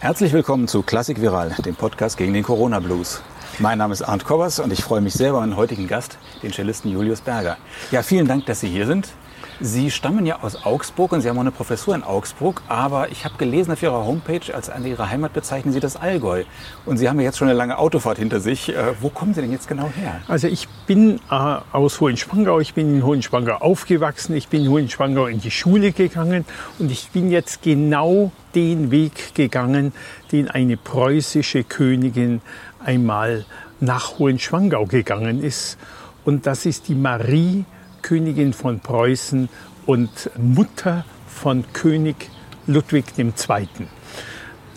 Herzlich willkommen zu Klassik Viral, dem Podcast gegen den Corona Blues. Mein Name ist Arndt Kobbers und ich freue mich sehr über meinen heutigen Gast, den Cellisten Julius Berger. Ja, vielen Dank, dass Sie hier sind. Sie stammen ja aus Augsburg und Sie haben auch eine Professur in Augsburg, aber ich habe gelesen auf Ihrer Homepage, als an Ihrer Heimat bezeichnen Sie das Allgäu. Und Sie haben ja jetzt schon eine lange Autofahrt hinter sich. Äh, wo kommen Sie denn jetzt genau her? Also ich bin äh, aus Hohenspangau, ich bin in Hohenspangau aufgewachsen, ich bin in Hohenspangau in die Schule gegangen und ich bin jetzt genau den Weg gegangen, den eine preußische Königin einmal nach Hohenschwangau gegangen ist. Und das ist die Marie Königin von Preußen und Mutter von König Ludwig II.,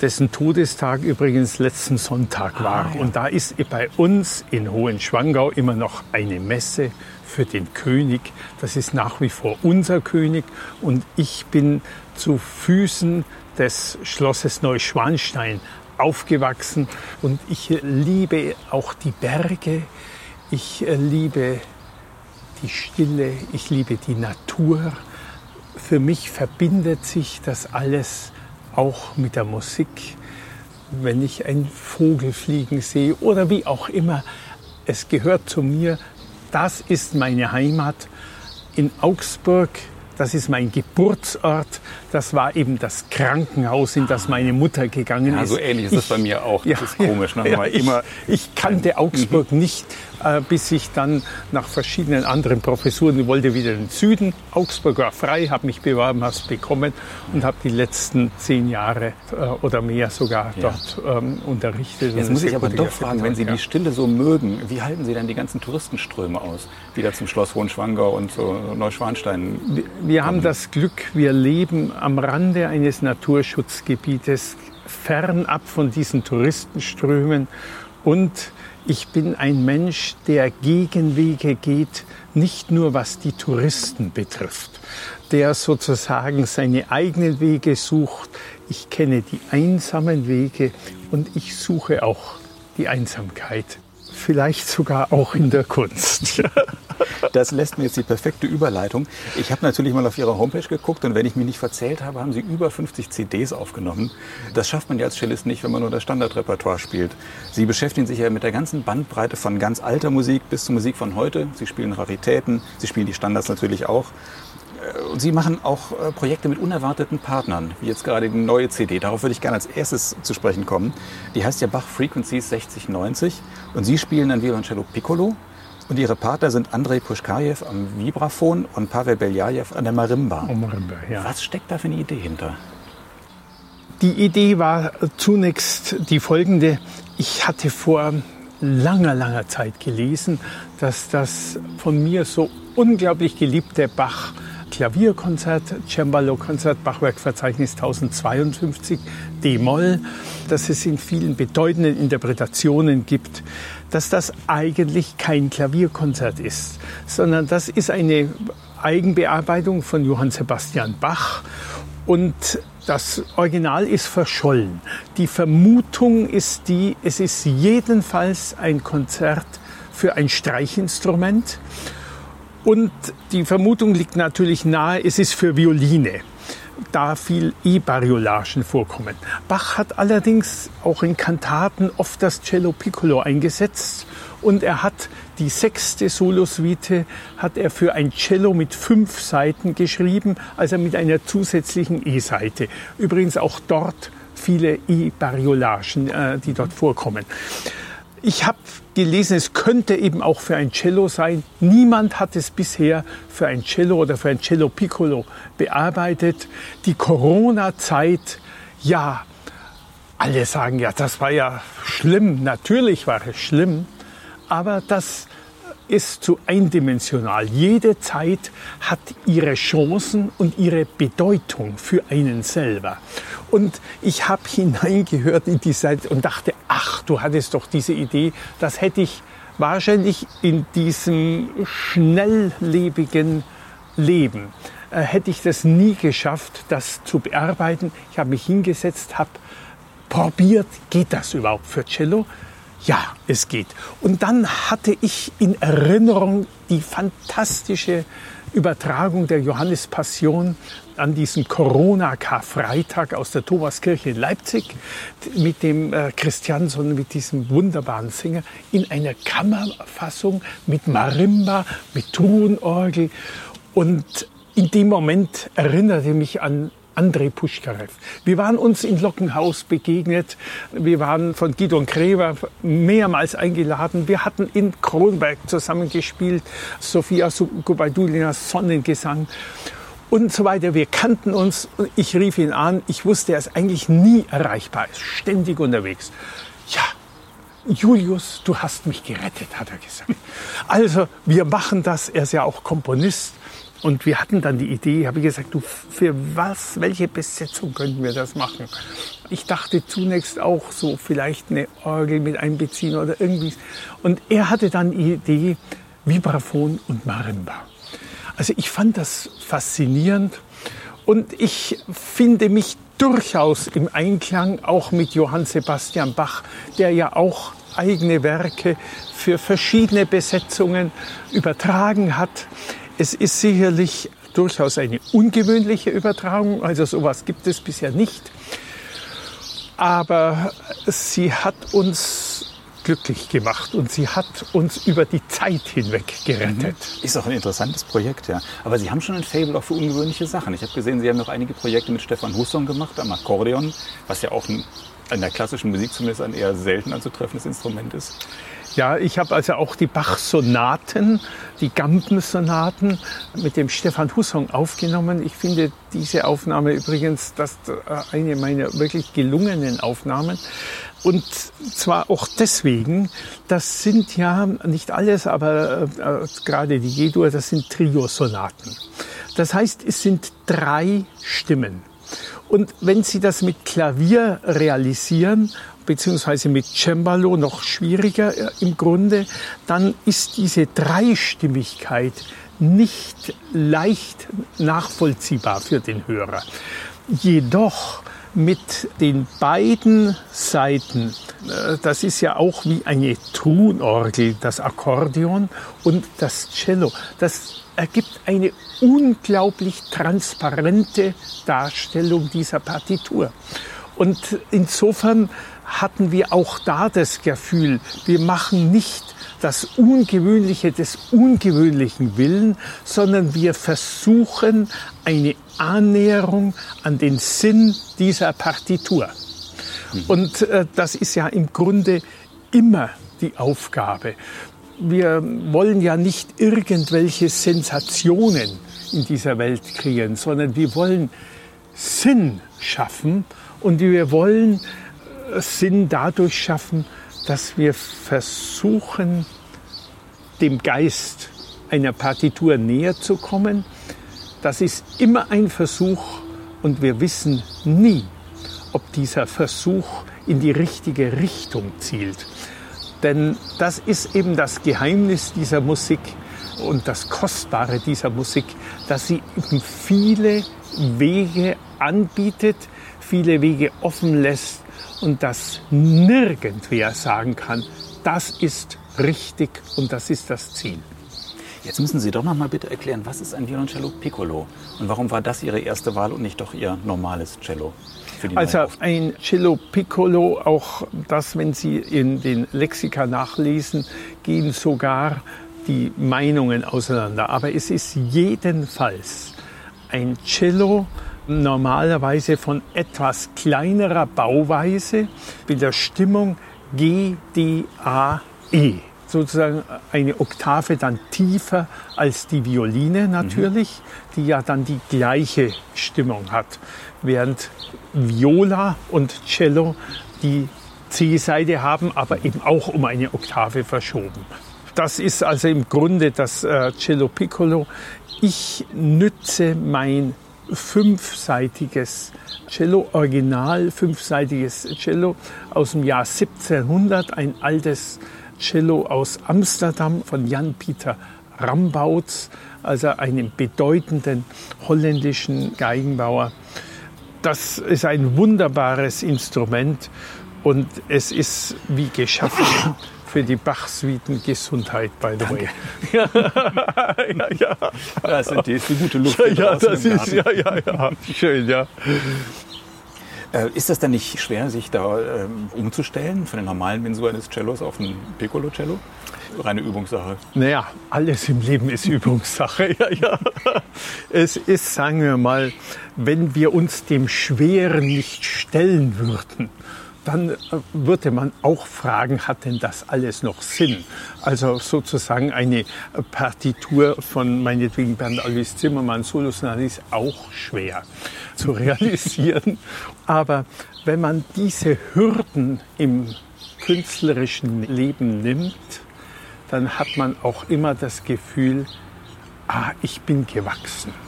dessen Todestag übrigens letzten Sonntag war. Ah, ja. Und da ist bei uns in Hohenschwangau immer noch eine Messe für den König. Das ist nach wie vor unser König. Und ich bin zu Füßen des Schlosses Neuschwanstein aufgewachsen. Und ich liebe auch die Berge. Ich liebe die Stille, ich liebe die Natur. Für mich verbindet sich das alles auch mit der Musik. Wenn ich einen Vogel fliegen sehe oder wie auch immer, es gehört zu mir. Das ist meine Heimat. In Augsburg das ist mein Geburtsort. Das war eben das Krankenhaus, in das meine Mutter gegangen ist. Ja, so ähnlich ist das bei mir auch. Das ja, ist komisch. Ne? Ja, ich, ich, kannte Augsburg mhm. nicht, äh, bis ich dann nach verschiedenen anderen Professuren wollte wieder in den Süden. Augsburg war frei, habe mich beworben, habe es bekommen und habe die letzten zehn Jahre äh, oder mehr sogar ja. dort ähm, unterrichtet. Jetzt muss ich aber doch fragen, wenn Sie die Stille so mögen, wie halten Sie dann die ganzen Touristenströme aus, die da zum Schloss Hohenschwangau und so Neuschwanstein wir haben das Glück, wir leben am Rande eines Naturschutzgebietes, fernab von diesen Touristenströmen. Und ich bin ein Mensch, der Gegenwege geht, nicht nur was die Touristen betrifft, der sozusagen seine eigenen Wege sucht. Ich kenne die einsamen Wege und ich suche auch die Einsamkeit vielleicht sogar auch in der Kunst. Das lässt mir jetzt die perfekte Überleitung. Ich habe natürlich mal auf Ihrer Homepage geguckt und wenn ich mich nicht verzählt habe, haben Sie über 50 CDs aufgenommen. Das schafft man ja als Cellist nicht, wenn man nur das Standardrepertoire spielt. Sie beschäftigen sich ja mit der ganzen Bandbreite von ganz alter Musik bis zur Musik von heute. Sie spielen Raritäten, Sie spielen die Standards natürlich auch. Äh, und Sie machen auch äh, Projekte mit unerwarteten Partnern, wie jetzt gerade die neue CD. Darauf würde ich gerne als erstes zu sprechen kommen. Die heißt ja Bach Frequencies 6090 und Sie spielen dann Violoncello Piccolo. Und Ihre Partner sind Andrei Pushkajew am Vibraphon und Pavel Beljajew an der Marimba. Oh, Marimba ja. Was steckt da für eine Idee hinter? Die Idee war zunächst die folgende. Ich hatte vor langer, langer Zeit gelesen, dass das von mir so unglaublich geliebte Bach Klavierkonzert, Cembalo-Konzert, Bachwerkverzeichnis 1052, D-Moll, dass es in vielen bedeutenden Interpretationen gibt, dass das eigentlich kein Klavierkonzert ist, sondern das ist eine Eigenbearbeitung von Johann Sebastian Bach und das Original ist verschollen. Die Vermutung ist die, es ist jedenfalls ein Konzert für ein Streichinstrument und die Vermutung liegt natürlich nahe, es ist für Violine da viel E-Bariolagen vorkommen. Bach hat allerdings auch in Kantaten oft das Cello Piccolo eingesetzt und er hat die sechste Solosuite hat er für ein Cello mit fünf Seiten geschrieben, also mit einer zusätzlichen E-Seite. Übrigens auch dort viele E-Bariolagen, äh, die dort vorkommen. Ich habe gelesen, es könnte eben auch für ein Cello sein. Niemand hat es bisher für ein Cello oder für ein Cello Piccolo bearbeitet. Die Corona-Zeit, ja, alle sagen ja, das war ja schlimm. Natürlich war es schlimm, aber das ist zu eindimensional. Jede Zeit hat ihre Chancen und ihre Bedeutung für einen selber. Und ich habe hineingehört in die Zeit und dachte, ach, du hattest doch diese Idee, das hätte ich wahrscheinlich in diesem schnelllebigen Leben, äh, hätte ich das nie geschafft, das zu bearbeiten. Ich habe mich hingesetzt, habe probiert, geht das überhaupt für Cello? Ja, es geht. Und dann hatte ich in Erinnerung die fantastische Übertragung der Johannespassion an diesem Corona-Karfreitag aus der Thomaskirche in Leipzig mit dem äh, Christianson, mit diesem wunderbaren Sänger in einer Kammerfassung mit Marimba, mit Truhenorgel. Und in dem Moment erinnerte mich an Andrei Puschkarev. Wir waren uns in Lockenhaus begegnet. Wir waren von Gidon Krever mehrmals eingeladen. Wir hatten in Kronberg zusammengespielt. Sofia Gubaidulinas Sonnengesang und so weiter. Wir kannten uns. Ich rief ihn an. Ich wusste, er ist eigentlich nie erreichbar. Er ist ständig unterwegs. Ja, Julius, du hast mich gerettet, hat er gesagt. Also, wir machen das. Er ist ja auch Komponist. Und wir hatten dann die Idee, habe ich gesagt, du, für was, welche Besetzung könnten wir das machen? Ich dachte zunächst auch so vielleicht eine Orgel mit einbeziehen oder irgendwie. Und er hatte dann die Idee, Vibraphon und Marimba. Also ich fand das faszinierend und ich finde mich durchaus im Einklang auch mit Johann Sebastian Bach, der ja auch eigene Werke für verschiedene Besetzungen übertragen hat. Es ist sicherlich durchaus eine ungewöhnliche Übertragung, also sowas gibt es bisher nicht. Aber sie hat uns glücklich gemacht und sie hat uns über die Zeit hinweg gerettet. Mhm. Ist auch ein interessantes Projekt, ja. Aber Sie haben schon ein Fable auch für ungewöhnliche Sachen. Ich habe gesehen, Sie haben noch einige Projekte mit Stefan Husson gemacht am Akkordeon, was ja auch in der klassischen Musik zumindest ein eher selten anzutreffendes Instrument ist. Ja, ich habe also auch die Bach-Sonaten, die Gampen-Sonaten mit dem Stefan Husson aufgenommen. Ich finde diese Aufnahme übrigens das äh, eine meiner wirklich gelungenen Aufnahmen. Und zwar auch deswegen, das sind ja nicht alles, aber äh, gerade die G-Dur, das sind Trio-Sonaten. Das heißt, es sind drei Stimmen. Und wenn Sie das mit Klavier realisieren, beziehungsweise mit Cembalo noch schwieriger äh, im Grunde, dann ist diese Dreistimmigkeit nicht leicht nachvollziehbar für den Hörer. Jedoch mit den beiden Seiten, äh, das ist ja auch wie eine Trunorgel, das Akkordeon und das Cello, das ergibt eine unglaublich transparente Darstellung dieser Partitur. Und insofern hatten wir auch da das Gefühl, wir machen nicht das Ungewöhnliche des ungewöhnlichen Willen, sondern wir versuchen eine Annäherung an den Sinn dieser Partitur. Mhm. Und äh, das ist ja im Grunde immer die Aufgabe. Wir wollen ja nicht irgendwelche Sensationen in dieser Welt kreieren, sondern wir wollen Sinn schaffen und wir wollen Sinn dadurch schaffen, dass wir versuchen, dem Geist einer Partitur näher zu kommen. Das ist immer ein Versuch und wir wissen nie, ob dieser Versuch in die richtige Richtung zielt. Denn das ist eben das Geheimnis dieser Musik und das Kostbare dieser Musik, dass sie eben viele Wege anbietet, viele Wege offen lässt, und dass nirgendwer sagen kann, das ist richtig und das ist das Ziel. Jetzt müssen Sie doch noch mal bitte erklären, was ist ein Violoncello Piccolo und warum war das Ihre erste Wahl und nicht doch Ihr normales Cello? Also ein Cello Piccolo, auch das, wenn Sie in den Lexika nachlesen, gehen sogar die Meinungen auseinander. Aber es ist jedenfalls ein Cello, normalerweise von etwas kleinerer Bauweise mit der Stimmung G, D, A, E. Sozusagen eine Oktave dann tiefer als die Violine natürlich, mhm. die ja dann die gleiche Stimmung hat. Während Viola und Cello die C-Seite haben, aber eben auch um eine Oktave verschoben. Das ist also im Grunde das äh, Cello Piccolo. Ich nütze mein fünfseitiges Cello, original fünfseitiges Cello aus dem Jahr 1700, ein altes Cello aus Amsterdam von Jan-Pieter Rambouts, also einem bedeutenden holländischen Geigenbauer. Das ist ein wunderbares Instrument und es ist wie geschaffen für die Bach-Suiten Gesundheit, by the Danke. way. ja, ja, Das ist die gute Luft. ja, ja, das ist, ja, ja, ja, schön, ja. Äh, ist das dann nicht schwer, sich da ähm, umzustellen von der normalen Mensur eines Cellos auf ein Piccolo-Cello? Reine Übungssache. Naja, alles im Leben ist Übungssache. Ja, ja. Es ist, sagen wir mal, wenn wir uns dem Schweren nicht stellen würden, dann äh, würde man auch fragen, hat denn das alles noch Sinn? Also sozusagen eine Partitur von meinetwegen Bernd Alvis Zimmermann, Solosonate ist auch schwer zu realisieren. Aber wenn man diese Hürden im künstlerischen Leben nimmt, dann hat man auch immer das Gefühl, ah, ich bin gewachsen.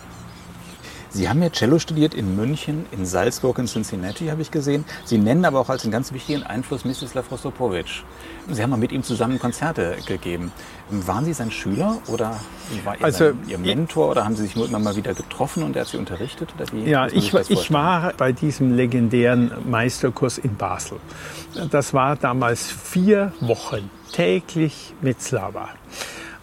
Sie haben ja Cello studiert in München, in Salzburg und Cincinnati, habe ich gesehen. Sie nennen aber auch als einen ganz wichtigen Einfluss Mstislav Rostropowitsch. Sie haben mal mit ihm zusammen Konzerte gegeben. Waren Sie sein Schüler oder war er Also, Ihr Mentor oder haben Sie sich nur immer mal wieder getroffen und er hat Sie unterrichtet? Ja, ich, ich war bei diesem legendären Meisterkurs in Basel. Das war damals vier Wochen täglich mit Slava.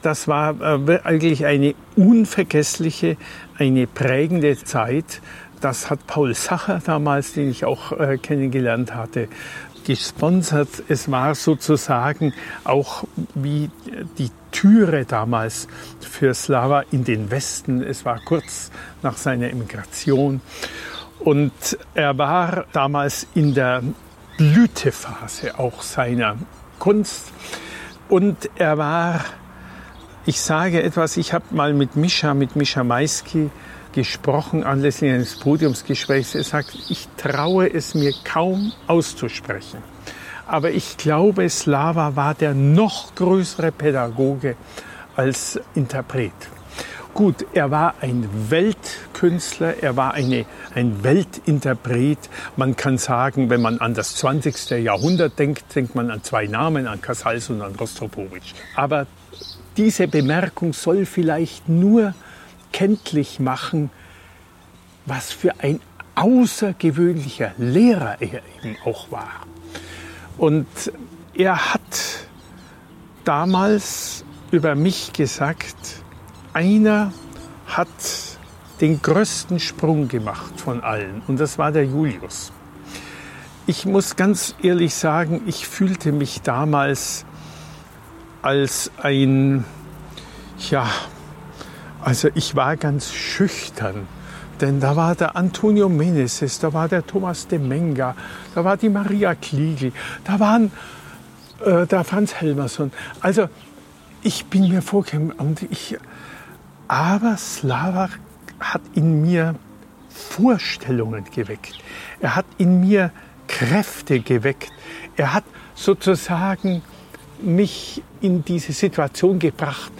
Das war äh, eigentlich eine unvergessliche, eine prägende Zeit. Das hat Paul Sacher damals, den ich auch äh, kennengelernt hatte, gesponsert. Es war sozusagen auch wie die Türe damals für Slava in den Westen. Es war kurz nach seiner Emigration. Und er war damals in der Blütephase auch seiner Kunst. Und er war, ich sage etwas, ich habe mal mit Mischa, mit Mischa Maisky gesprochen anlässlich eines Podiumsgesprächs. Er sagt, ich traue es mir kaum auszusprechen. Aber ich glaube, Slava war der noch größere Pädagoge als Interpret. Gut, er war ein Weltkünstler, er war eine, ein Weltinterpret. Man kann sagen, wenn man an das 20. Jahrhundert denkt, denkt man an zwei Namen, an Casals und an Rostropowitsch. Aber diese Bemerkung soll vielleicht nur kenntlich machen, was für ein außergewöhnlicher Lehrer er eben auch war. Und er hat damals über mich gesagt, einer hat den größten Sprung gemacht von allen und das war der Julius. Ich muss ganz ehrlich sagen, ich fühlte mich damals als ein, ja, also ich war ganz schüchtern, denn da war der Antonio Meneses, da war der Thomas de Menga, da war die Maria Kliegel, da waren äh, der Franz Helmerson. Also ich bin mir vorgekommen und ich, aber Slava hat in mir Vorstellungen geweckt. Er hat in mir Kräfte geweckt. Er hat sozusagen mich in diese Situation gebracht,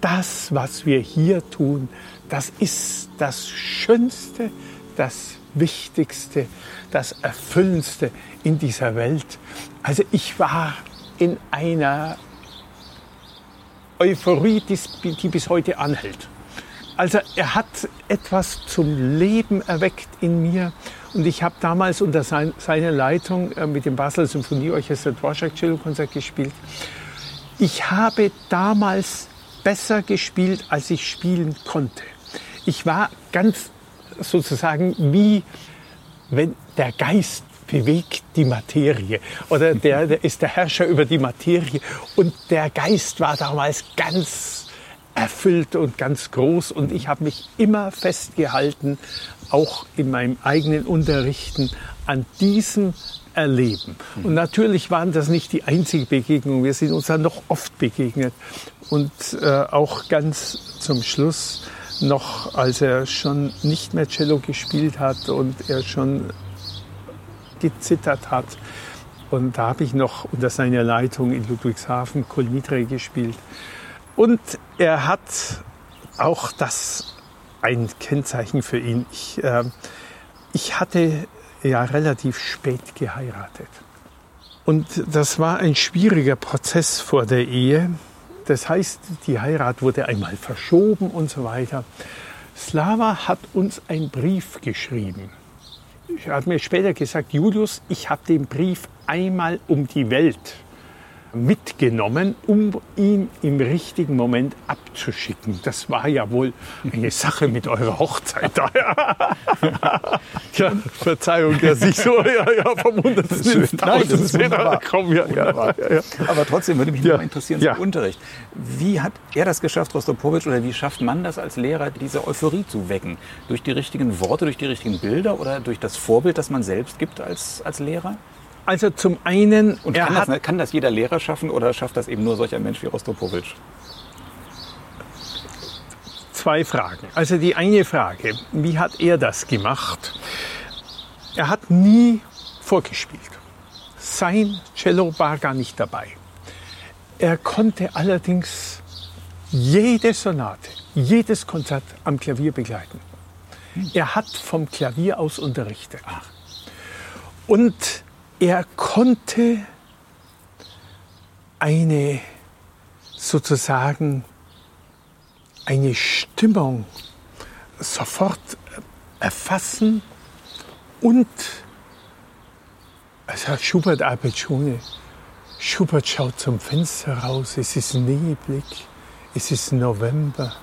das, was wir hier tun, das ist das Schönste, das Wichtigste, das Erfüllendste in dieser Welt. Also ich war in einer Euphorie, die, bis heute anhält. Also er hat etwas zum Leben erweckt in mir. Und ich habe damals unter sein, seiner Leitung äh, mit dem Basel Symphonieorchester Dvorak Cello Konzert gespielt. Ich habe damals besser gespielt, als ich spielen konnte. Ich war ganz sozusagen wie wenn der Geist bewegt die Materie oder der, der ist der Herrscher über die Materie und der Geist war damals ganz erfüllt und ganz groß und ich habe mich immer festgehalten, auch in meinem eigenen Unterrichten, an diesem Erleben. Und natürlich waren das nicht die einzige Begegnung, wir sind uns dann noch oft begegnet und äh, auch ganz zum Schluss noch, als er schon nicht mehr Cello gespielt hat und er schon gezittert hat. Und da habe ich noch unter seiner Leitung in Ludwigshafen Kolnitre gespielt. Und er hat auch das ein Kennzeichen für ihn. Ich, äh, ich hatte ja relativ spät geheiratet. Und das war ein schwieriger Prozess vor der Ehe. Das heißt, die Heirat wurde einmal verschoben und so weiter. Slava hat uns einen Brief geschrieben. Er hat mir später gesagt, Julius, ich habe den Brief einmal um die Welt mitgenommen, um ihn im richtigen Moment abzuschicken. Das war ja wohl eine Sache mit eurer Hochzeit. ja, Verzeihung, der sich so ja, ja, vom Hundertsten ins Tausendste kommen. Ja, ja, ja, Aber trotzdem würde mich ja. noch interessieren, ja. Unterricht. Wie hat er das geschafft, Rostropowitsch, oder wie schafft man das als Lehrer, diese Euphorie zu wecken? Durch die richtigen Worte, durch die richtigen Bilder oder durch das Vorbild, das man selbst gibt als, als Lehrer? Also zum einen... Und kann, das, ne, kann das jeder Lehrer schaffen oder schafft das eben nur solch ein Mensch wie Rostropowitsch? Zwei Fragen. Also die eine Frage, wie hat er das gemacht? Er hat nie vorgespielt. Sein Cello war gar nicht dabei. Er konnte allerdings jede Sonate, jedes Konzert am Klavier begleiten. Er hat vom Klavier aus unterrichtet. Und er konnte eine sozusagen eine Stimmung sofort erfassen und es hat Schubert Arbetschone. Schubert schaut zum Fenster raus, es ist neblig, es ist November,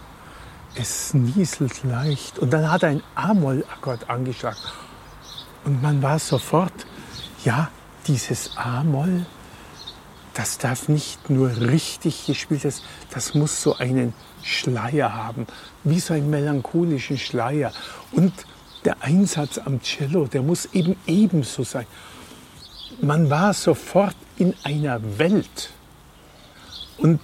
es nieselt leicht und dann hat er ein A-Moll-Akkord angeschlagen und man war sofort ja, dieses A-Moll, das darf nicht nur richtig gespielt werden, das muss so einen Schleier haben, wie so einen melancholischen Schleier. Und der Einsatz am Cello, der muss eben ebenso sein. Man war sofort in einer Welt. Und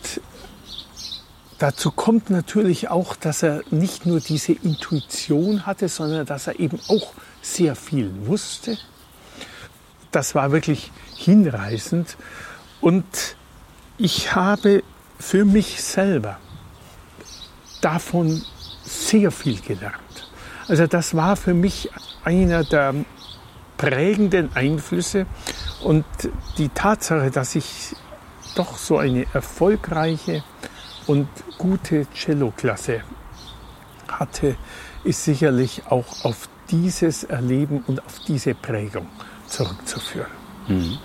dazu kommt natürlich auch, dass er nicht nur diese Intuition hatte, sondern dass er eben auch sehr viel wusste das war wirklich hinreißend. Und ich habe für mich selber davon sehr viel gelernt. Also das war für mich einer der prägenden Einflüsse und die Tatsache, dass ich doch so eine erfolgreiche und gute Cello-Klasse hatte, ist sicherlich auch auf dieses Erleben und auf diese Prägung zurückzuführen. Mhm.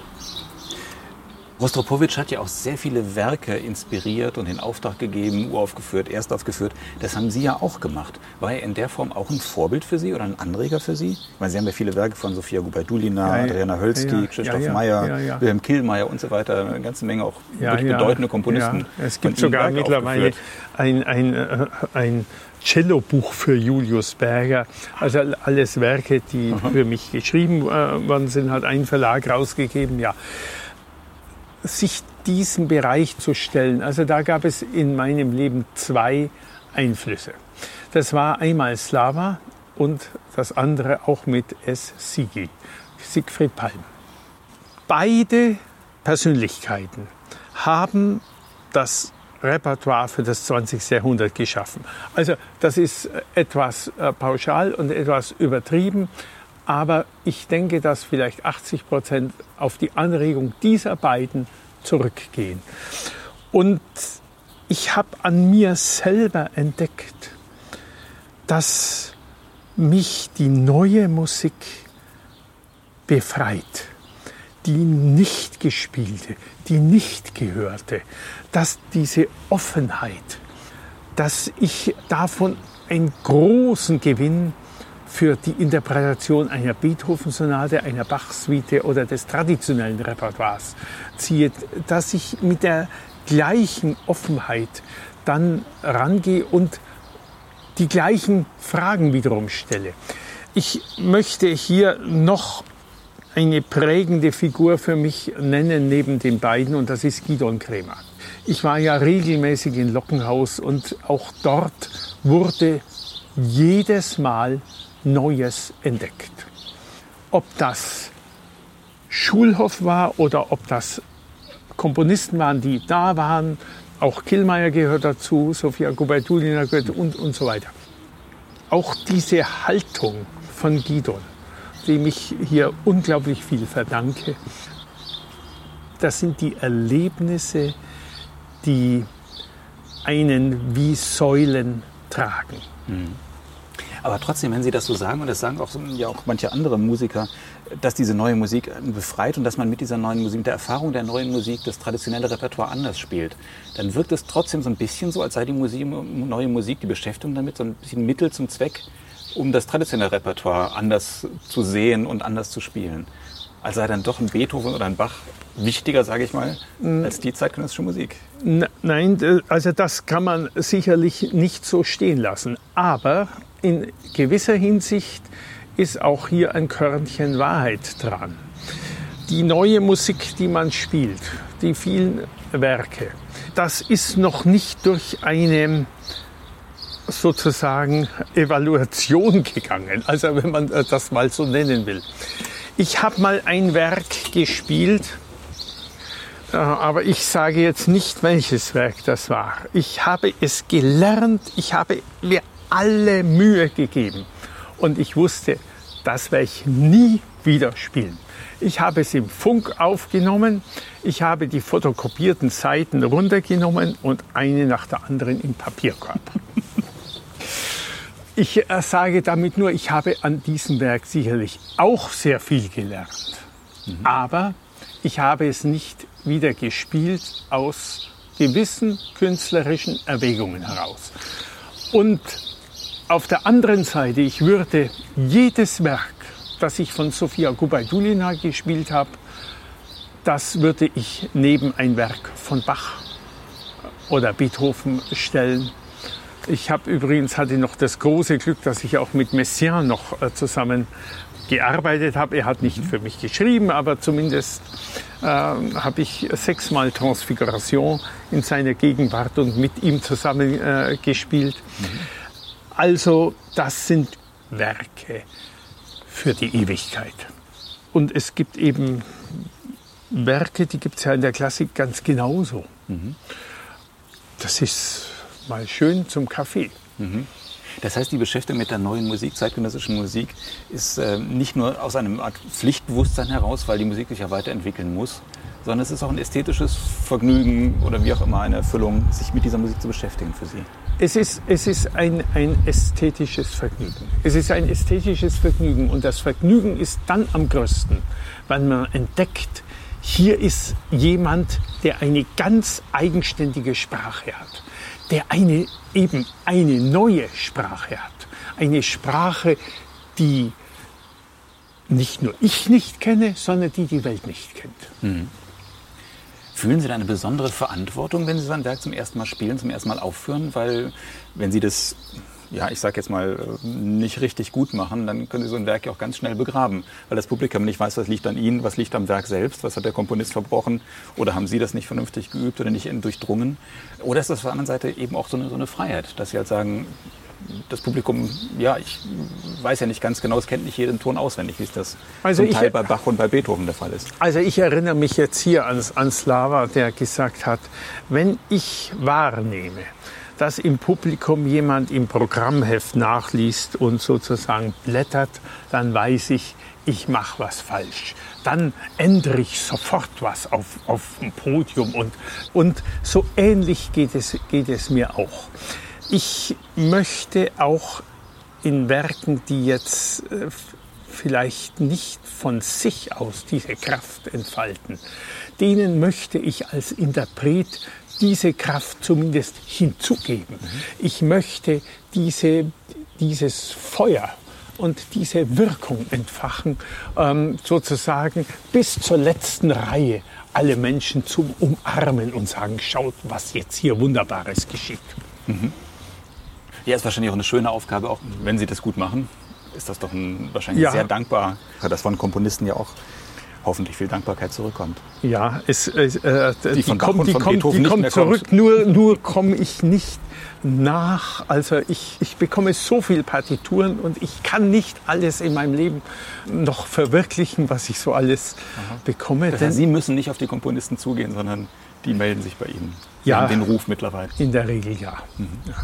Rostropowitsch hat ja auch sehr viele Werke inspiriert und in Auftrag gegeben, uraufgeführt, erst aufgeführt. Das haben Sie ja auch gemacht. War er in der Form auch ein Vorbild für Sie oder ein Anreger für Sie? Ich meine, Sie haben ja viele Werke von Sofia Gubaidulina, ja, Adriana Hölzki, ja, Christoph Meyer, Wilhelm Killmeier und so weiter. Eine ganze Menge auch wirklich bedeutende Komponisten. Es gibt sogar mittlerweile ein, ein, äh, ein Cello-Buch für Julius Berger. Also alles Werke, die Aha. für mich geschrieben äh, worden sind, hat ein Verlag rausgegeben. Ja, sich diesem Bereich zu stellen. Also da gab es in meinem Leben zwei Einflüsse. Das war einmal Slava und das andere auch mit S. Sigi, Siegfried Palm. Beide Persönlichkeiten haben das Repertoire für das 20. Jahrhundert geschaffen. Also das ist etwas äh, pauschal und etwas übertrieben, aber ich denke, dass vielleicht 80 Prozent auf die Anregung dieser beiden zurückgehen. Und ich habe an mir selber entdeckt, dass mich die neue Musik befreit die nicht gespielte, die nicht gehörte, dass diese Offenheit, dass ich davon einen großen Gewinn für die Interpretation einer Beethoven-Sonate, einer Bach-Suite oder des traditionellen Repertoires ziehe, dass ich mit der gleichen Offenheit dann rangehe und die gleichen Fragen wiederum stelle. Ich möchte hier noch eine prägende Figur für mich nennen neben den beiden und das ist Gidon Kremer. Ich war ja regelmäßig in Lockenhaus und auch dort wurde jedes Mal Neues entdeckt. Ob das Schulhof war oder ob das Komponisten waren, die da waren, auch Killmeier gehört dazu, Sofia Gubaidulina gehört und, und so weiter. Auch diese Haltung von Gidon dem ich hier unglaublich viel verdanke. Das sind die Erlebnisse, die einen wie Säulen tragen. Mhm. Aber trotzdem, wenn Sie das so sagen, und das sagen auch, ja auch manche andere Musiker, dass diese neue Musik befreit und dass man mit dieser neuen Musik, mit der Erfahrung der neuen Musik, das traditionelle Repertoire anders spielt, dann wirkt es trotzdem so ein bisschen so, als sei die Musik, neue Musik, die Beschäftigung damit, so ein bisschen Mittel zum Zweck, um das traditionelle Repertoire anders zu sehen und anders zu spielen. Als sei dann doch ein Beethoven oder ein Bach wichtiger, sage ich mal, mm. als die zeitgenössische Musik. Nein, also das kann man sicherlich nicht so stehen lassen. Aber in gewisser Hinsicht ist auch hier ein Körnchen Wahrheit dran. Die neue Musik, die man spielt, die vielen Werke, das ist noch nicht durch eine sozusagen Evaluation gegangen, also wenn man das mal so nennen will. Ich habe mal ein Werk gespielt, äh, aber ich sage jetzt nicht, welches Werk das war. Ich habe es gelernt, ich habe mir alle Mühe gegeben und ich wusste, das werde ich nie wieder spielen. Ich habe es im Funk aufgenommen, ich habe die fotokopierten Seiten runtergenommen und eine nach der anderen im Papierkorb. Ich äh, sage damit nur, ich habe an diesem Werk sicherlich auch sehr viel gelernt. Mhm. Aber ich habe es nicht wieder gespielt aus gewissen künstlerischen Erwägungen heraus. Und auf der anderen Seite, ich würde jedes Werk, das ich von Sofia Gubaidulina gespielt habe, das würde ich neben ein Werk von Bach oder Beethoven stellen. Ich habe übrigens hatte noch das große Glück, dass ich auch mit Messiaen noch äh, zusammen gearbeitet habe. Er hat nicht für mich geschrieben, aber zumindest äh, habe ich sechsmal Transfiguration in seiner Gegenwart und mit ihm zusammen äh, gespielt. Mhm. Also das sind Werke für die Ewigkeit. Und es gibt eben Werke, die gibt es ja in der Klassik ganz genauso. Mhm. Das ist mal schön zum Kaffee. Mhm. Das heißt, die Beschäftigung mit der neuen Musik, zeitgenössischen Musik, ist äh, nicht nur aus einem Art Pflichtbewusstsein heraus, weil die Musik sich ja weiterentwickeln muss, sondern es ist auch ein ästhetisches Vergnügen oder wie auch immer eine Erfüllung, sich mit dieser Musik zu beschäftigen für Sie. Es ist, es ist ein, ein ästhetisches Vergnügen. Es ist ein ästhetisches Vergnügen und das Vergnügen ist dann am größten, wenn man entdeckt, hier ist jemand, der eine ganz eigenständige Sprache hat, der eine, eben eine neue Sprache hat. Eine Sprache, die nicht nur ich nicht kenne, sondern die die Welt nicht kennt. Mhm. Fühlen Sie da eine besondere Verantwortung, wenn Sie so ein Werk zum ersten Mal spielen, zum ersten Mal aufführen? Weil wenn Sie das, ja, ich sage jetzt mal, nicht richtig gut machen, dann können Sie so ein Werk ja auch ganz schnell begraben. Weil das Publikum nicht weiß, was liegt an Ihnen, was liegt am Werk selbst, was hat der Komponist verbrochen oder haben Sie das nicht vernünftig geübt oder nicht durchdrungen. Oder ist das auf der anderen Seite eben auch so eine, so eine Freiheit, dass Sie halt sagen, das Publikum, ja, ich weiß ja nicht ganz genau, es kennt nicht jeden Ton auswendig, wie es das also zum Teil bei Bach und bei Beethoven der Fall ist. Also ich erinnere mich jetzt hier an, an Slava, der gesagt hat, wenn ich wahrnehme, dass im Publikum jemand im Programmheft nachliest und sozusagen blättert, dann weiß ich, ich mache was falsch. Dann ändere ich sofort was auf, auf dem Podium und, und so ähnlich geht es, geht es mir auch. Ich möchte auch in Werken, die jetzt äh, vielleicht nicht von sich aus diese Kraft entfalten, denen möchte ich als Interpret diese Kraft zumindest hinzugeben. Mhm. Ich möchte diese, dieses Feuer und diese Wirkung entfachen, ähm, sozusagen bis zur letzten Reihe alle Menschen zum Umarmen und sagen, schaut, was jetzt hier Wunderbares geschieht. Mhm. Ja, ist wahrscheinlich auch eine schöne Aufgabe, auch wenn Sie das gut machen. Ist das doch ein, wahrscheinlich ja. sehr dankbar, dass von Komponisten ja auch hoffentlich viel Dankbarkeit zurückkommt. Ja, es, äh, die, die, kommt, die, kommt, die kommt zurück, kommt. nur, nur komme ich nicht nach. Also ich, ich bekomme so viele Partituren und ich kann nicht alles in meinem Leben noch verwirklichen, was ich so alles Aha. bekomme. Das heißt, Sie müssen nicht auf die Komponisten zugehen, sondern die melden sich bei Ihnen. Ja, den Ruf mittlerweile. In der Regel ja. Mhm. ja.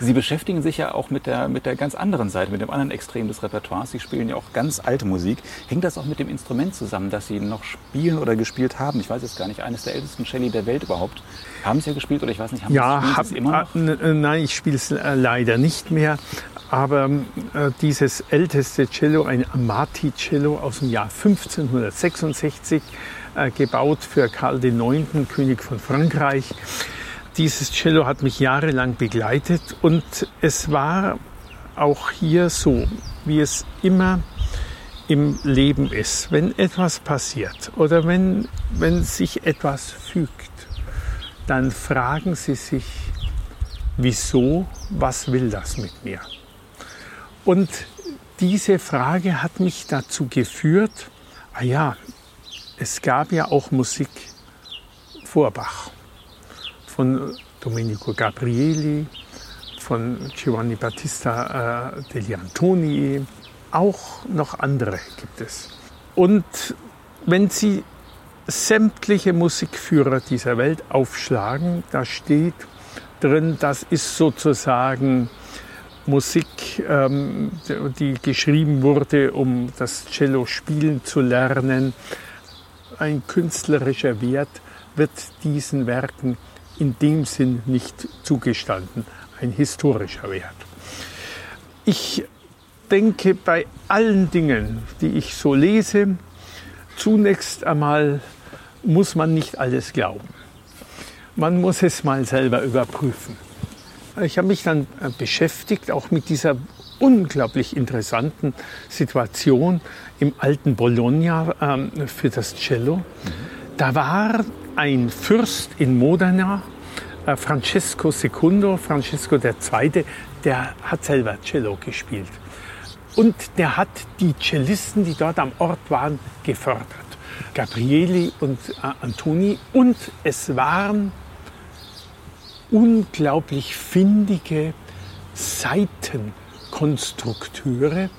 Sie beschäftigen sich ja auch mit der, mit der ganz anderen Seite, mit dem anderen Extrem des Repertoires. Sie spielen ja auch ganz alte Musik. Hängt das auch mit dem Instrument zusammen, das Sie noch spielen oder gespielt haben? Ich weiß es gar nicht. Eines der ältesten Celli der Welt überhaupt. Haben Sie ja gespielt oder ich weiß nicht, haben ja, Sie es immer noch? Äh, nein, ich spiele es äh, leider nicht mehr. Aber äh, dieses älteste Cello, ein Amati-Cello aus dem Jahr 1566, äh, gebaut für Karl IX., König von Frankreich. Dieses Cello hat mich jahrelang begleitet und es war auch hier so, wie es immer im Leben ist. Wenn etwas passiert oder wenn, wenn sich etwas fügt, dann fragen Sie sich, wieso, was will das mit mir? Und diese Frage hat mich dazu geführt, ah ja, es gab ja auch Musik vor Bach. Von Domenico Gabrieli, von Giovanni Battista äh, degli Antoni, auch noch andere gibt es. Und wenn Sie sämtliche Musikführer dieser Welt aufschlagen, da steht drin, das ist sozusagen Musik, ähm, die geschrieben wurde, um das Cello spielen zu lernen. Ein künstlerischer Wert wird diesen Werken in dem Sinn nicht zugestanden, ein historischer Wert. Ich denke bei allen Dingen, die ich so lese, zunächst einmal muss man nicht alles glauben. Man muss es mal selber überprüfen. Ich habe mich dann äh, beschäftigt, auch mit dieser unglaublich interessanten Situation im alten Bologna ähm, für das Cello. Da war ein Fürst in Modena, äh, Francesco II, Francesco II., der hat selber Cello gespielt. Und der hat die Cellisten, die dort am Ort waren, gefördert. Gabrieli und äh, Antoni. Und es waren unglaublich findige Seitenkonstrukteure.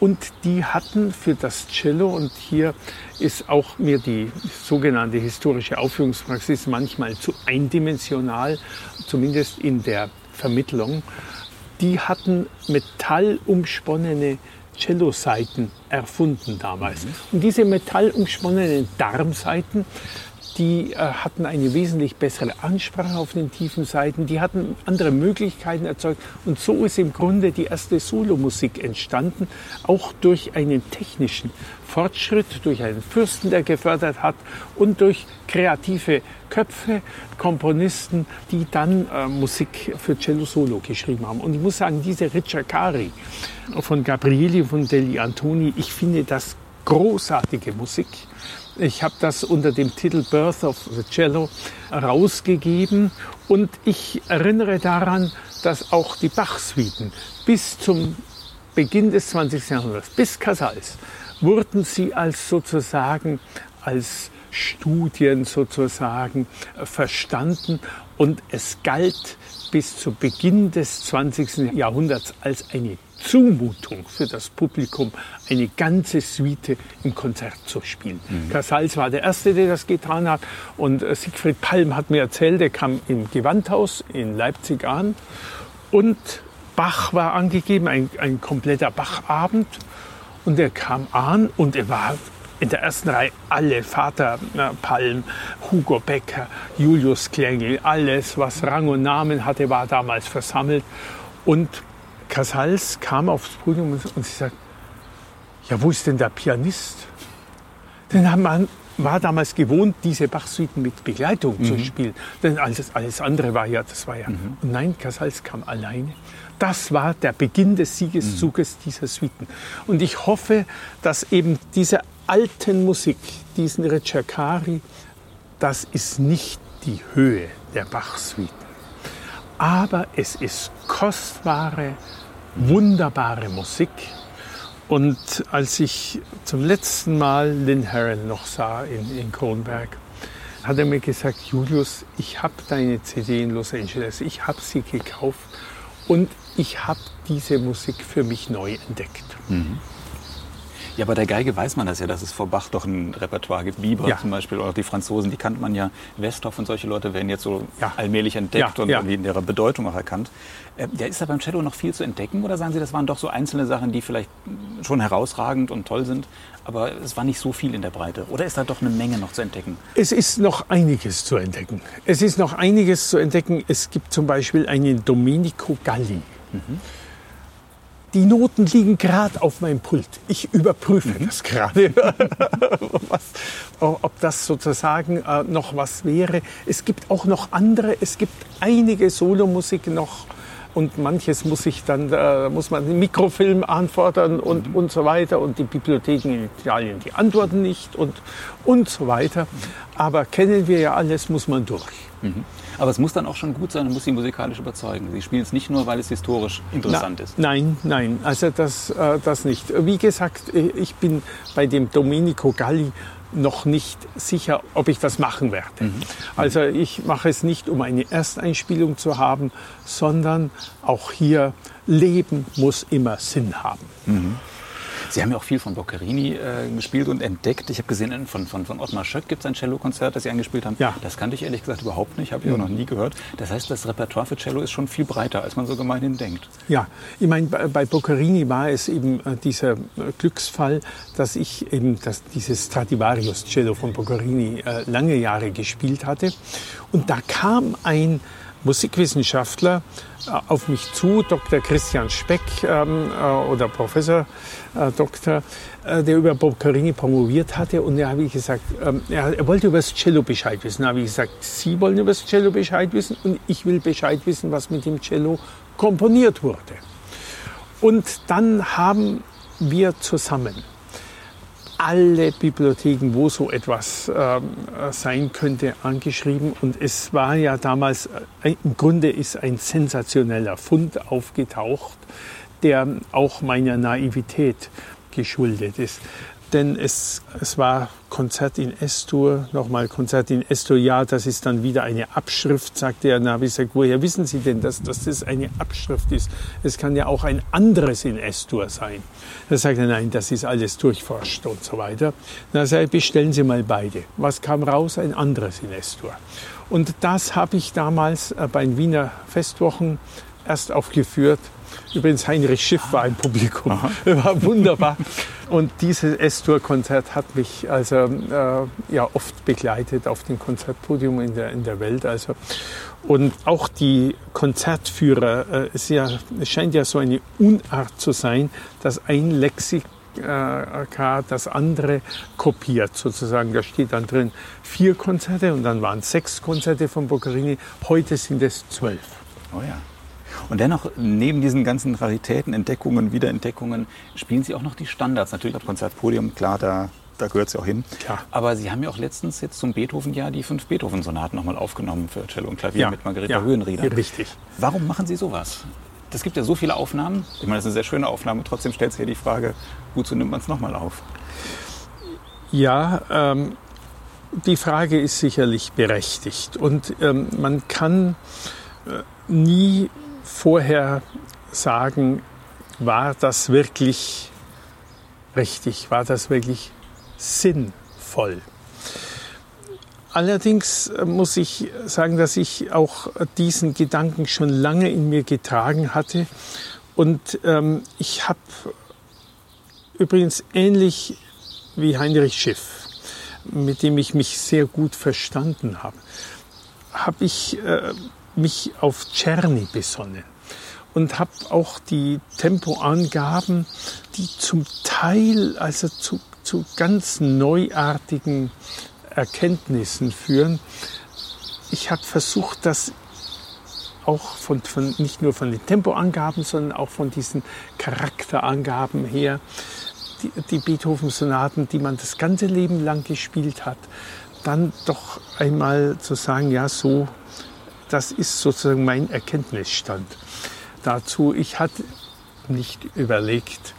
Und die hatten für das Cello, und hier ist auch mir die sogenannte historische Aufführungspraxis manchmal zu eindimensional, zumindest in der Vermittlung, die hatten metallumsponnene Cello-Saiten erfunden damals. Mhm. Und diese metallumsponnenen Darmsaiten, die äh, hatten eine wesentlich bessere Ansprache auf den tiefen Seiten, die hatten andere Möglichkeiten erzeugt und so ist im Grunde die erste Solomusik entstanden, auch durch einen technischen Fortschritt, durch einen Fürsten, der gefördert hat und durch kreative Köpfe, Komponisten, die dann äh, Musik für Cello Solo geschrieben haben. Und ich muss sagen, diese Ricciacari von Gabrieli, von Degli Antoni, ich finde das großartige Musik. Ich habe das unter dem Titel Birth of the Cello rausgegeben und ich erinnere daran, dass auch die Bach-Suiten bis zum Beginn des 20. Jahrhunderts, bis Casals, wurden sie als sozusagen als Studien sozusagen verstanden und es galt bis zu Beginn des 20. Jahrhunderts als eine Zumutung für das Publikum, eine ganze Suite im Konzert zu spielen. Mhm. Casals war der Erste, der das getan hat. Und äh, Siegfried Palm hat mir erzählt, er kam im Gewandhaus in Leipzig an. Und Bach war angegeben, ein, ein kompletter Bachabend. Und er kam an und er war in der ersten Reihe alle, Vater äh, Palm, Hugo Becker, Julius Klengel, alles, was Rang und Namen hatte, war damals versammelt. Und Casals kam aufs Podium und sie sagt, ja, wo ist denn der Pianist? Denn man war damals gewohnt, diese Bachsuiten mit Begleitung mhm. zu spielen. Denn alles, alles andere war ja, das war ja. Mhm. Und nein, Casals kam alleine. Das war der Beginn des Siegeszuges mhm. dieser Suiten. Und ich hoffe, dass eben diese alten Musik, diesen Recciacari, das ist nicht die Höhe der Bachsuiten. Aber es ist kostbare, wunderbare Musik. Und als ich zum letzten Mal Lynn Herron noch sah in, in Kronberg, hat er mir gesagt, Julius, ich habe deine CD in Los Angeles, ich habe sie gekauft und ich habe diese Musik für mich neu entdeckt. Mhm. Ja, bei der Geige weiß man das ja, dass es vor Bach doch ein Repertoire gibt. Bieber ja. zum Beispiel oder auch die Franzosen, die kannte man ja. Westhoff und solche Leute werden jetzt so ja. allmählich entdeckt ja, und ja. in ihrer Bedeutung auch erkannt. Äh, ja, ist da beim Cello noch viel zu entdecken oder sagen Sie, das waren doch so einzelne Sachen, die vielleicht schon herausragend und toll sind, aber es war nicht so viel in der Breite? Oder ist da doch eine Menge noch zu entdecken? Es ist noch einiges zu entdecken. Es ist noch einiges zu entdecken. Es gibt zum Beispiel einen Domenico Galli. Mhm die Noten liegen gerade auf meinem Pult. Ich überprüfe mhm. das gerade, ob das sozusagen äh, noch was wäre. Es gibt auch noch andere, es gibt einige Solomusik noch und manches muss ich dann, äh, muss man einen Mikrofilm anfordern und, mhm. und so weiter und die Bibliotheken in Italien, die antworten nicht und, und so weiter. Aber kennen wir ja alles, muss man durch. Aber es muss dann auch schon gut sein und muss sie musikalisch überzeugen. Sie spielen es nicht nur, weil es historisch interessant Na, ist. Nein, nein, also das, äh, das nicht. Wie gesagt, ich bin bei dem Domenico Galli noch nicht sicher, ob ich das machen werde. Mhm. Also ich mache es nicht, um eine Ersteinspielung zu haben, sondern auch hier Leben muss immer Sinn haben. Mhm. Sie haben ja auch viel von Boccherini äh, gespielt und entdeckt. Ich habe gesehen, von, von, von Ottmar Schött gibt es ein Cello-Konzert, das Sie angespielt haben. Ja. Das kannte ich ehrlich gesagt überhaupt nicht, habe ich mhm. auch noch nie gehört. Das heißt, das Repertoire für Cello ist schon viel breiter, als man so gemeinhin denkt. Ja, ich meine, bei, Boccherini war es eben äh, dieser äh, Glücksfall, dass ich eben das, dieses Stradivarius-Cello von Boccherini äh, lange Jahre gespielt hatte. Und da kam ein Musikwissenschaftler äh, auf mich zu, Dr. Christian Speck ähm, äh, oder Professor äh, Doktor, äh, der über Boccherini promoviert hatte. Und da habe ich gesagt, ähm, er, er, wollte über das Cello Bescheid wissen. Da habe ich gesagt, Sie wollen über das Cello Bescheid wissen und ich will Bescheid wissen, was mit dem Cello komponiert wurde. Und dann haben wir zusammen alle Bibliotheken, wo so etwas ähm, sein könnte, angeschrieben. Und es war ja damals, äh, im Grunde ist ein sensationeller Fund aufgetaucht, der auch meiner Naivität geschuldet ist denn es, es war Konzert in S-Dur, nochmal Konzert in S-Dur, ja, das ist dann wieder eine Abschrift, sagte er. Na, habe ich gesagt, woher wissen Sie denn, dass, dass das eine Abschrift ist? Es kann ja auch ein anderes in S-Dur sein. Da sagte er, nein, das ist alles durchforscht und so weiter. Na, sagte bestellen Sie mal beide. Was kam raus? Ein anderes in S-Dur. Und das habe ich damals äh, bei den Wiener Festwochen erst aufgeführt Übrigens, Heinrich Schiff war im Publikum. Aha. War wunderbar. Und dieses S-Tour-Konzert hat mich also äh, ja oft begleitet auf dem Konzertpodium in der, in der Welt. Also. Und auch die Konzertführer, äh, es, ja, es scheint ja so eine Unart zu sein, dass ein Lexik das andere kopiert sozusagen. Da steht dann drin vier Konzerte und dann waren sechs Konzerte von Boccherini. Heute sind es zwölf. Oh ja. Und dennoch, neben diesen ganzen Raritäten, Entdeckungen, Wiederentdeckungen, spielen Sie auch noch die Standards. Natürlich das Konzertpodium, klar, da, da gehört es ja auch hin. Klar. Aber Sie haben ja auch letztens jetzt zum Beethoven-Jahr die fünf Beethoven-Sonaten nochmal aufgenommen für Cello und Klavier ja. mit Margareta ja. Höhenrieder. Richtig. Warum machen Sie sowas? Es gibt ja so viele Aufnahmen. Ich meine, das ist eine sehr schöne Aufnahme. Trotzdem stellt sich ja die Frage, wozu nimmt man es nochmal auf? Ja, ähm, die Frage ist sicherlich berechtigt. Und ähm, man kann äh, nie vorher sagen, war das wirklich richtig, war das wirklich sinnvoll. Allerdings äh, muss ich sagen, dass ich auch diesen Gedanken schon lange in mir getragen hatte. Und ähm, ich habe übrigens ähnlich wie Heinrich Schiff, mit dem ich mich sehr gut verstanden habe, habe ich äh, mich auf Czerny besonnen und habe auch die Tempoangaben, die zum Teil also zu, zu ganz neuartigen Erkenntnissen führen. Ich habe versucht, das auch von, von, nicht nur von den Tempoangaben, sondern auch von diesen Charakterangaben her, die, die Beethoven-Sonaten, die man das ganze Leben lang gespielt hat, dann doch einmal zu sagen, ja, so das ist sozusagen mein Erkenntnisstand dazu. Ich hatte nicht überlegt,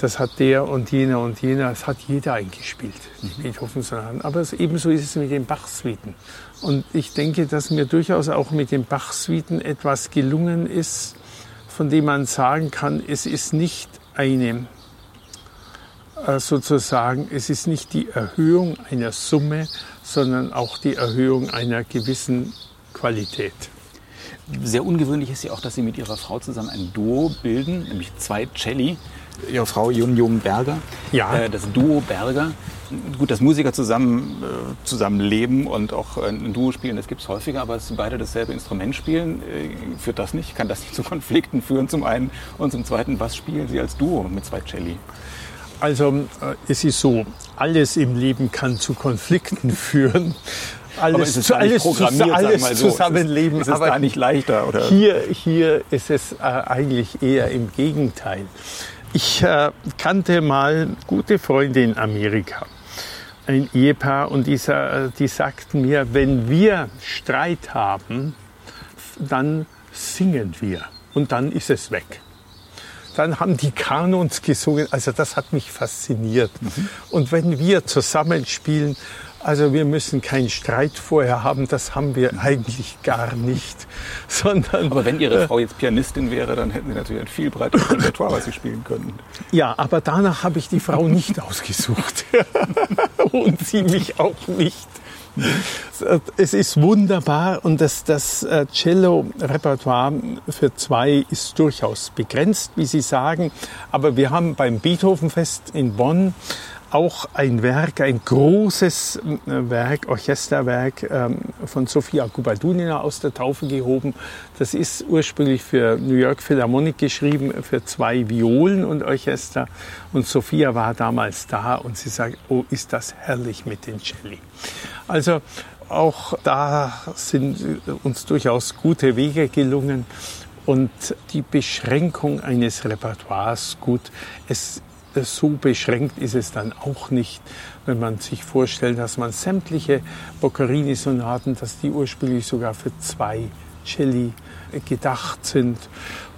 das hat der und jener und jener, das hat jeder eingespielt, die mhm. Beethoven-Sonaten. Aber ebenso ist es mit den Bach-Suiten. Und ich denke, dass mir durchaus auch mit den Bach-Suiten etwas gelungen ist, von dem man sagen kann, es ist nicht eine, äh, sozusagen, es ist nicht die Erhöhung einer Summe, sondern auch die Erhöhung einer gewissen Qualität. Sehr ungewöhnlich ist ja auch, dass Sie mit Ihrer Frau zusammen ein Duo bilden, nämlich zwei Celli. Ihre Frau Jun Jung Berger, ja. Äh, das Duo Berger. Gut, dass Musiker zusammen, äh, zusammen leben und auch ein Duo spielen, das gibt es häufiger, aber dass sie beide dasselbe Instrument spielen, äh, führt das nicht? Kann das nicht zu Konflikten führen zum einen? Und zum zweiten, was spielen Sie als Duo mit zwei Celli? Also äh, es ist so, alles im Leben kann zu Konflikten führen. Alles, zu, alles, programmiert, alles so. Zusammenleben. Ist es, ist es da nicht leichter? Oder? Hier, hier ist es äh, eigentlich eher im Gegenteil. Ich äh, kannte mal gute Freunde in Amerika ein Ehepaar und die, die sagten mir, wenn wir Streit haben, dann singen wir und dann ist es weg. Dann haben die Kanons gesungen, also das hat mich fasziniert. Mhm. Und wenn wir zusammenspielen, also wir müssen keinen Streit vorher haben, das haben wir eigentlich gar nicht. Sondern, aber wenn Ihre äh, Frau jetzt Pianistin wäre, dann hätten Sie natürlich ein viel breiteres Repertoire, was Sie spielen könnten. Ja, aber danach habe ich die Frau nicht ausgesucht. Und sie mich auch nicht. Es ist wunderbar und das, das äh, Cello-Repertoire für zwei ist durchaus begrenzt, wie Sie sagen. Aber wir haben beim Beethovenfest in Bonn auch ein Werk, ein großes äh, Werk, Orchesterwerk ähm, von Sofia Kubadunina aus der Taufe gehoben. Das ist ursprünglich für New York Philharmonic geschrieben, für zwei Violen und Orchester. Und Sophia war damals da und sie sagt, oh, ist das herrlich mit den Celli. Also auch da sind uns durchaus gute Wege gelungen. Und die Beschränkung eines Repertoires, gut, es so beschränkt ist es dann auch nicht, wenn man sich vorstellt, dass man sämtliche Boccherini-Sonaten, dass die ursprünglich sogar für zwei Celli gedacht sind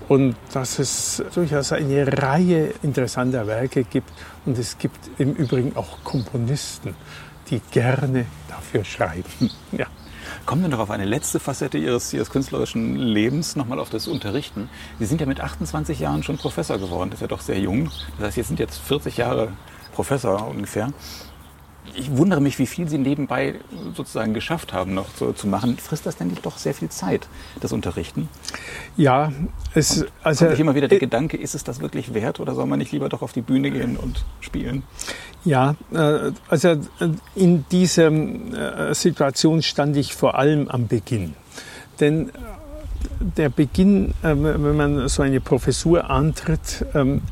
und dass es durchaus eine Reihe interessanter Werke gibt und es gibt im Übrigen auch Komponisten, die gerne dafür schreiben. Ja. Kommen wir noch auf eine letzte Facette Ihres, Ihres künstlerischen Lebens, nochmal auf das Unterrichten. Sie sind ja mit 28 Jahren schon Professor geworden, das ist ja doch sehr jung. Das heißt, Sie sind jetzt 40 Jahre Professor ungefähr ich wundere mich, wie viel Sie nebenbei sozusagen geschafft haben, noch zu, zu machen. Frisst das denn nicht doch sehr viel Zeit, das Unterrichten? Ja, es und also kommt immer wieder der äh, Gedanke, ist es das wirklich wert oder soll man nicht lieber doch auf die Bühne gehen und spielen? Ja, äh, also äh, in dieser äh, Situation stand ich vor allem am Beginn, denn der Beginn, wenn man so eine Professur antritt,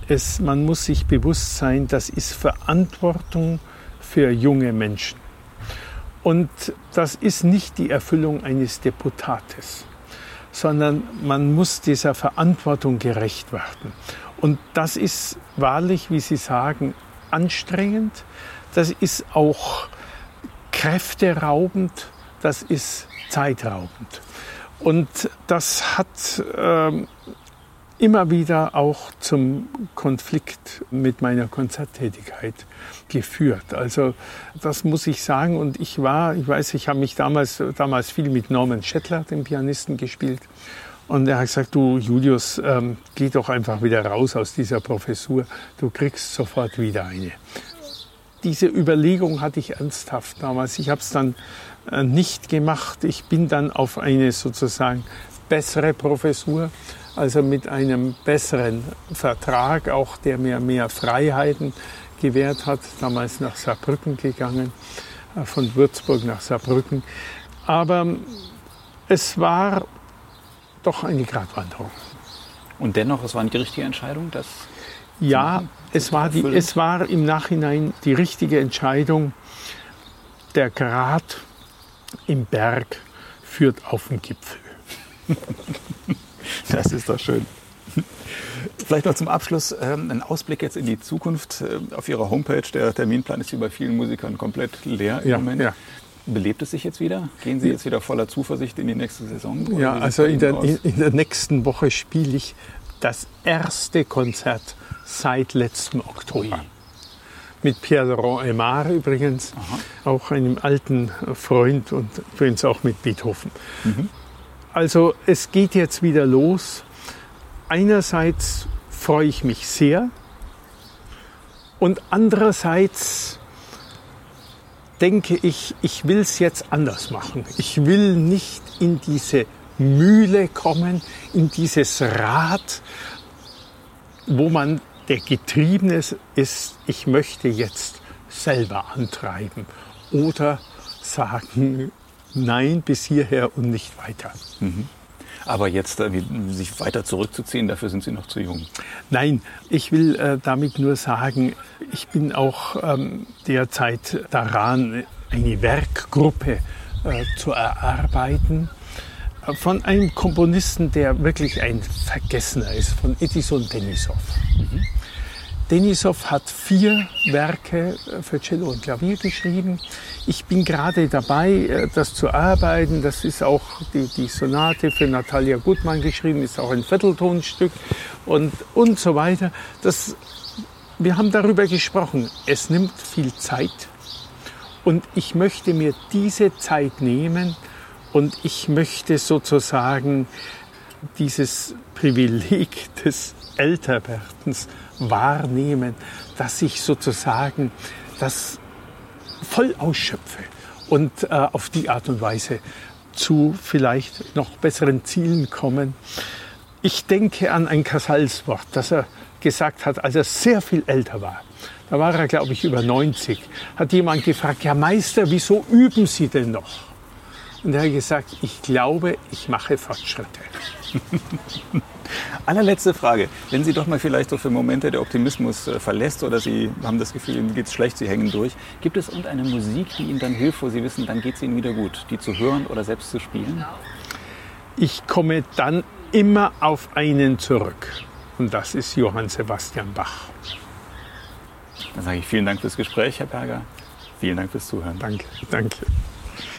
ist, ähm, man muss sich bewusst sein, das ist Verantwortung für junge Menschen. Und das ist nicht die Erfüllung eines Deputates, sondern man muss dieser Verantwortung gerecht werden. Und das ist wahrlich, wie Sie sagen, anstrengend. Das ist auch kräfteraubend. Das ist zeitraubend. Und das hat äh, immer wieder auch zum Konflikt mit meiner Konzerttätigkeit geführt. Also das muss ich sagen. Und ich war, ich weiß, ich habe mich damals, damals viel mit Norman Schettler, dem Pianisten, gespielt. Und er hat gesagt, du Julius, ähm, geh doch einfach wieder raus aus dieser Professur. Du kriegst sofort wieder eine. Diese Überlegung hatte ich ernsthaft damals. Ich habe es dann äh, nicht gemacht. Ich bin dann auf eine sozusagen bessere Professur also mit einem besseren Vertrag, auch der mir mehr Freiheiten gewährt hat, damals nach Saarbrücken gegangen, äh, von Würzburg nach Saarbrücken. Aber es war doch eine Gratwanderung. Und dennoch, es war die richtige Entscheidung, das ja, es war, die, es war im Nachhinein die richtige Entscheidung. Der Grat im Berg führt auf den Gipfel. Das ist doch schön. Vielleicht noch zum Abschluss ähm, ein Ausblick jetzt in die Zukunft. Äh, auf Ihrer Homepage, der Terminplan ist wie bei vielen Musikern komplett leer im ja, Moment. Ja. Belebt es sich jetzt wieder? Gehen Sie jetzt wieder voller Zuversicht in die nächste Saison? Ja, also in der, in, der, nächsten Woche spiele ich das erste Konzert seit letztem Oktober. Mit Pierre Laurent Aymar übrigens, Aha. auch einem alten Freund und übrigens auch mit Beethoven. Mhm. Also es geht jetzt wieder los. Einerseits freue ich mich sehr und andererseits denke ich, ich will es jetzt anders machen. Ich will nicht in diese Mühle kommen, in dieses Rad, wo man der Getriebene ist. Ich möchte jetzt selber antreiben oder sagen, nein, bis hierher und nicht weiter. Mhm. Aber jetzt äh, sich weiter zurückzuziehen, dafür sind Sie noch zu jung. Nein, ich will äh, damit nur sagen, ich bin auch ähm, derzeit daran, eine Werkgruppe äh, zu erarbeiten äh, von einem Komponisten, der wirklich ein Vergessener ist, von Edison Denisov. Mhm. Denisov hat vier Werke äh, für Cello und Klavier geschrieben. Ich bin gerade dabei, äh, das zu arbeiten. Das ist auch die, die Sonate für Natalia Gutmann geschrieben, ist auch ein Vierteltonstück und, und so weiter. Das, wir haben darüber gesprochen. Es nimmt viel Zeit und ich möchte mir diese Zeit nehmen und ich möchte sozusagen dieses Privileg des Älterwerdens wahrnehmen, dass ich sozusagen das voll ausschöpfe und äh, auf die Art und Weise zu vielleicht noch besseren Zielen kommen. Ich denke an ein Casals-Wort, das er gesagt hat, als er sehr viel älter war. Da war er, glaube ich, über 90. Hat jemand gefragt, ja Meister, wieso üben Sie denn noch? Und er hat gesagt, ich glaube, ich mache Fortschritte. Allerletzte Frage. Wenn Sie doch mal vielleicht so für Momente der Optimismus äh, verlässt oder Sie haben das Gefühl, Ihnen geht es schlecht, Sie hängen durch, gibt es irgendeine Musik, die Ihnen dann hilft, wo Sie wissen, dann geht es Ihnen wieder gut, die zu hören oder selbst zu spielen? Ich komme dann immer auf einen zurück. Und das ist Johann Sebastian Bach. Dann sage ich vielen Dank fürs Gespräch, Herr Berger. Vielen Dank fürs Zuhören. Danke, danke.